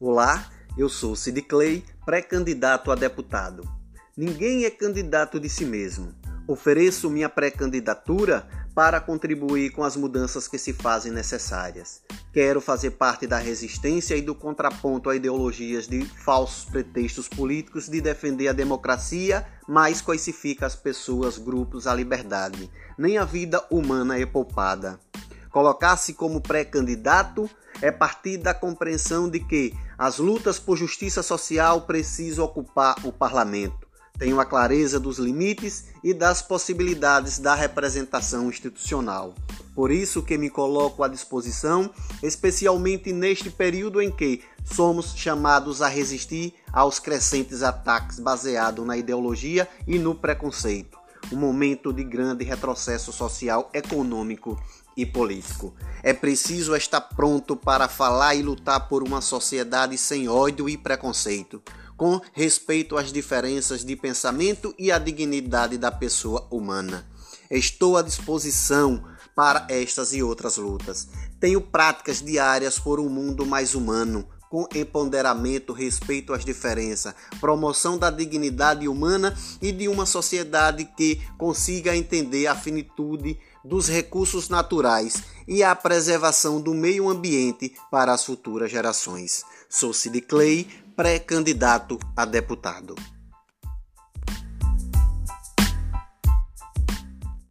Olá, eu sou Sid Clay, pré-candidato a deputado. Ninguém é candidato de si mesmo. Ofereço minha pré-candidatura para contribuir com as mudanças que se fazem necessárias. Quero fazer parte da resistência e do contraponto a ideologias de falsos pretextos políticos de defender a democracia, mas coisifica as pessoas, grupos, a liberdade. Nem a vida humana é poupada. Colocar-se como pré-candidato é partir da compreensão de que as lutas por justiça social precisam ocupar o parlamento. Tenho a clareza dos limites e das possibilidades da representação institucional. Por isso que me coloco à disposição, especialmente neste período em que somos chamados a resistir aos crescentes ataques baseados na ideologia e no preconceito. Um momento de grande retrocesso social, econômico e político. É preciso estar pronto para falar e lutar por uma sociedade sem ódio e preconceito, com respeito às diferenças de pensamento e à dignidade da pessoa humana. Estou à disposição para estas e outras lutas. Tenho práticas diárias por um mundo mais humano, com empoderamento, respeito às diferenças, promoção da dignidade humana e de uma sociedade que consiga entender a finitude dos recursos naturais e a preservação do meio ambiente para as futuras gerações. Sou Sid Clay, pré-candidato a deputado.